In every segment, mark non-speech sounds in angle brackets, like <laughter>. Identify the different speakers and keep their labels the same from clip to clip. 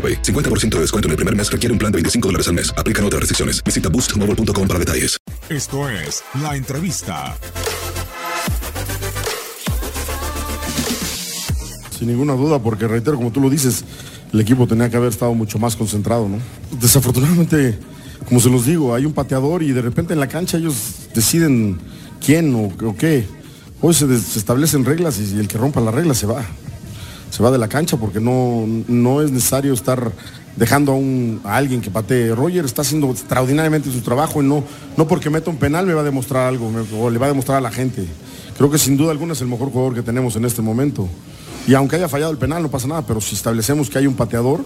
Speaker 1: AroPay. 50% de descuento en el primer mes requiere un plan de 25 dólares al mes. Aplican otras restricciones. Visita boostmobile.com para detalles.
Speaker 2: Esto es La Entrevista.
Speaker 3: Sin ninguna duda, porque reitero, como tú lo dices, el equipo tenía que haber estado mucho más concentrado, ¿no? Desafortunadamente, como se los digo, hay un pateador y de repente en la cancha ellos deciden quién o, o qué. Hoy se, des- se establecen reglas y el que rompa las reglas se va. Se va de la cancha porque no, no es necesario estar dejando a, un, a alguien que patee. Roger está haciendo extraordinariamente su trabajo y no, no porque meta un penal me va a demostrar algo o le va a demostrar a la gente. Creo que sin duda alguna es el mejor jugador que tenemos en este momento. Y aunque haya fallado el penal no pasa nada, pero si establecemos que hay un pateador,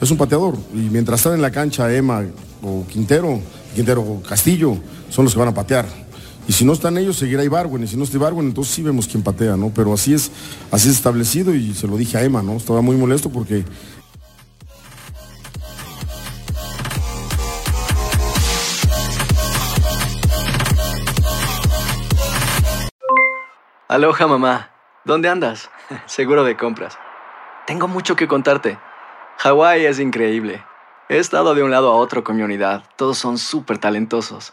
Speaker 3: es un pateador. Y mientras están en la cancha Emma o Quintero, Quintero o Castillo, son los que van a patear. Y si no están ellos, seguirá Ibarwen. Y si no está Ibarwen, entonces sí vemos quién patea, ¿no? Pero así es, así es establecido y se lo dije a Emma, ¿no? Estaba muy molesto porque
Speaker 4: Aloha mamá. ¿Dónde andas? <laughs> Seguro de compras. Tengo mucho que contarte. Hawái es increíble. He estado de un lado a otro con mi unidad. Todos son súper talentosos.